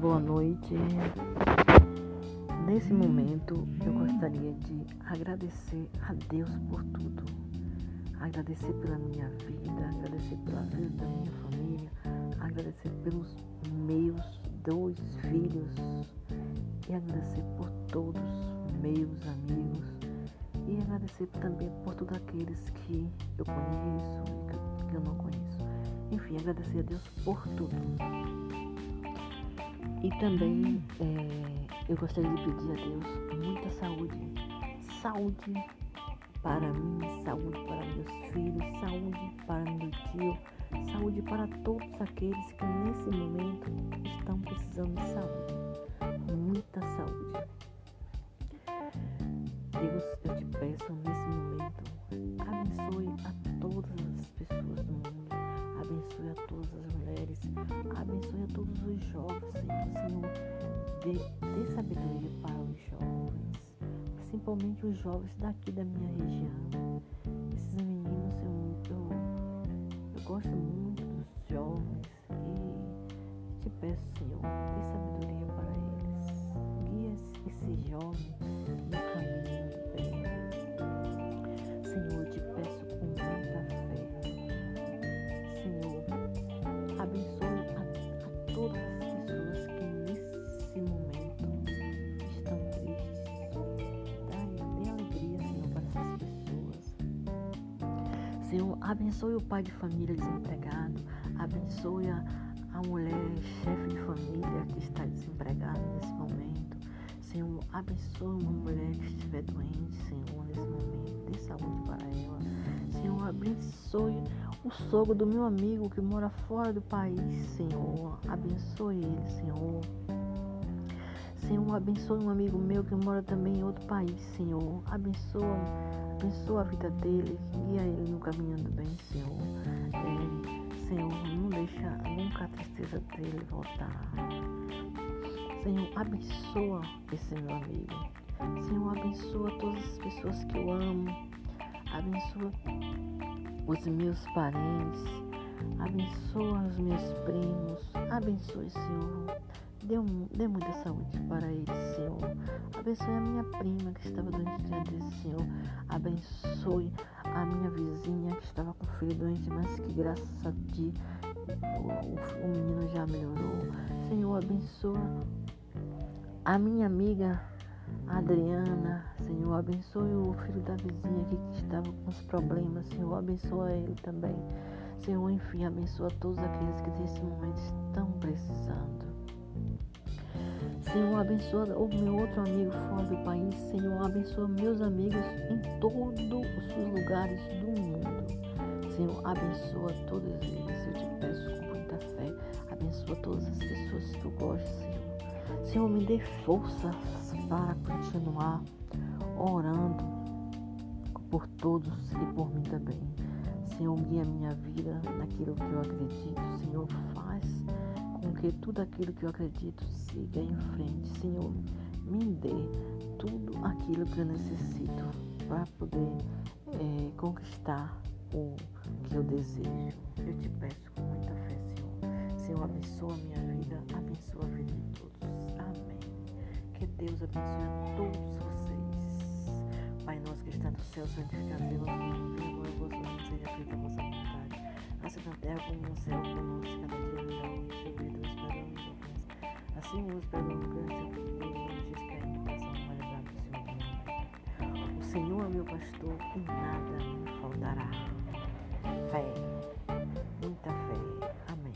boa noite. Nesse momento, eu gostaria de agradecer a Deus por tudo. Agradecer pela minha vida, agradecer pela vida da minha família, agradecer pelos meus dois filhos e agradecer por todos meus amigos e agradecer também por todos aqueles que eu conheço e que eu não conheço. Enfim, agradecer a Deus por tudo. E também é, eu gostaria de pedir a Deus muita saúde. Saúde para mim, saúde para meus filhos, saúde para meu tio, saúde para todos aqueles que nesse momento estão precisando de saúde. Senhor, dê, dê sabedoria para os jovens, principalmente os jovens daqui da minha região. Esses meninos, eu, eu, eu gosto muito dos jovens e te peço, Senhor, dê sabedoria para eles, guia esses jovens Senhor, abençoe o pai de família desempregado. Abençoe a, a mulher chefe de família que está desempregada nesse momento. Senhor, abençoe uma mulher que estiver doente, Senhor, nesse momento. Dê saúde para ela. Senhor, abençoe o sogro do meu amigo que mora fora do país, Senhor. Abençoe ele, Senhor. Senhor, abençoe um amigo meu que mora também em outro país, Senhor. Abençoa, abençoa a vida dele, guia ele no caminho do bem, Senhor. É, Senhor, não deixa nunca a tristeza dele voltar. Senhor, abençoa esse meu amigo. Senhor, abençoa todas as pessoas que eu amo. Abençoa os meus parentes. Abençoa os meus primos. Abençoe, Senhor. Dê, um, dê muita saúde para eles, Senhor. Abençoe a minha prima que estava doente diante desse Senhor. Abençoe a minha vizinha que estava com o filho doente, mas que graças a Ti o, o menino já melhorou. Senhor, abençoa a minha amiga Adriana, Senhor, abençoe o filho da vizinha aqui que estava com os problemas, Senhor, abençoa ele também. Senhor, enfim, abençoa todos aqueles que nesse momento estão precisando. Senhor, abençoa o meu outro amigo fora do país. Senhor, abençoa meus amigos em todos os lugares do mundo. Senhor, abençoa todos eles. Eu te peço com muita fé. Abençoa todas as pessoas que tu gostas, Senhor. Senhor, me dê forças para continuar orando por todos e por mim também. Senhor, guia minha vida naquilo que eu acredito. Senhor, faz que tudo aquilo que eu acredito siga em frente. Senhor, me dê tudo aquilo que eu necessito para poder é, conquistar o que eu desejo. Eu te peço com muita fé, Senhor. Senhor, abençoa a minha vida, abençoa a vida de todos. Amém. Que Deus abençoe a todos vocês. Pai nosso que está no céu, santificado seja o vosso nome. Seja feita a vossa vontade. Assim na terra como no céu, do Senhor da minha vida. O Senhor é meu pastor e nada me faltará. Fé, muita fé. Amém.